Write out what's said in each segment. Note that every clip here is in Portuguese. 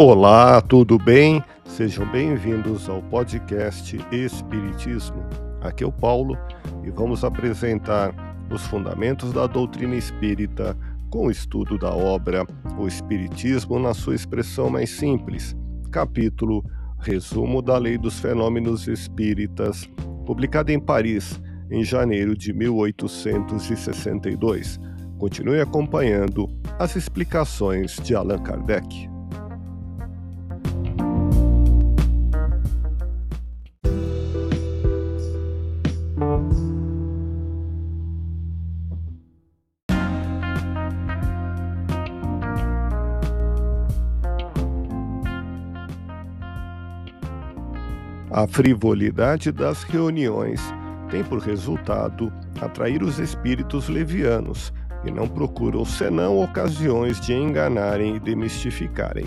Olá, tudo bem? Sejam bem-vindos ao podcast Espiritismo. Aqui é o Paulo e vamos apresentar os fundamentos da doutrina espírita com o estudo da obra O Espiritismo na sua expressão mais simples, capítulo Resumo da Lei dos Fenômenos Espíritas, publicado em Paris em janeiro de 1862. Continue acompanhando as explicações de Allan Kardec. A frivolidade das reuniões tem por resultado atrair os espíritos levianos, e não procuram senão ocasiões de enganarem e demistificarem.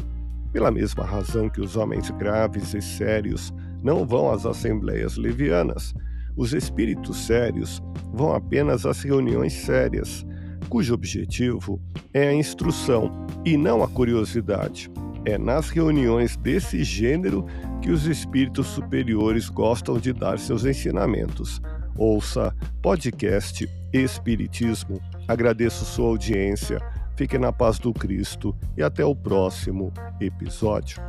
Pela mesma razão que os homens graves e sérios não vão às assembleias levianas, os espíritos sérios vão apenas às reuniões sérias, cujo objetivo é a instrução e não a curiosidade. É nas reuniões desse gênero que os espíritos superiores gostam de dar seus ensinamentos. Ouça podcast Espiritismo. Agradeço sua audiência. Fique na paz do Cristo e até o próximo episódio.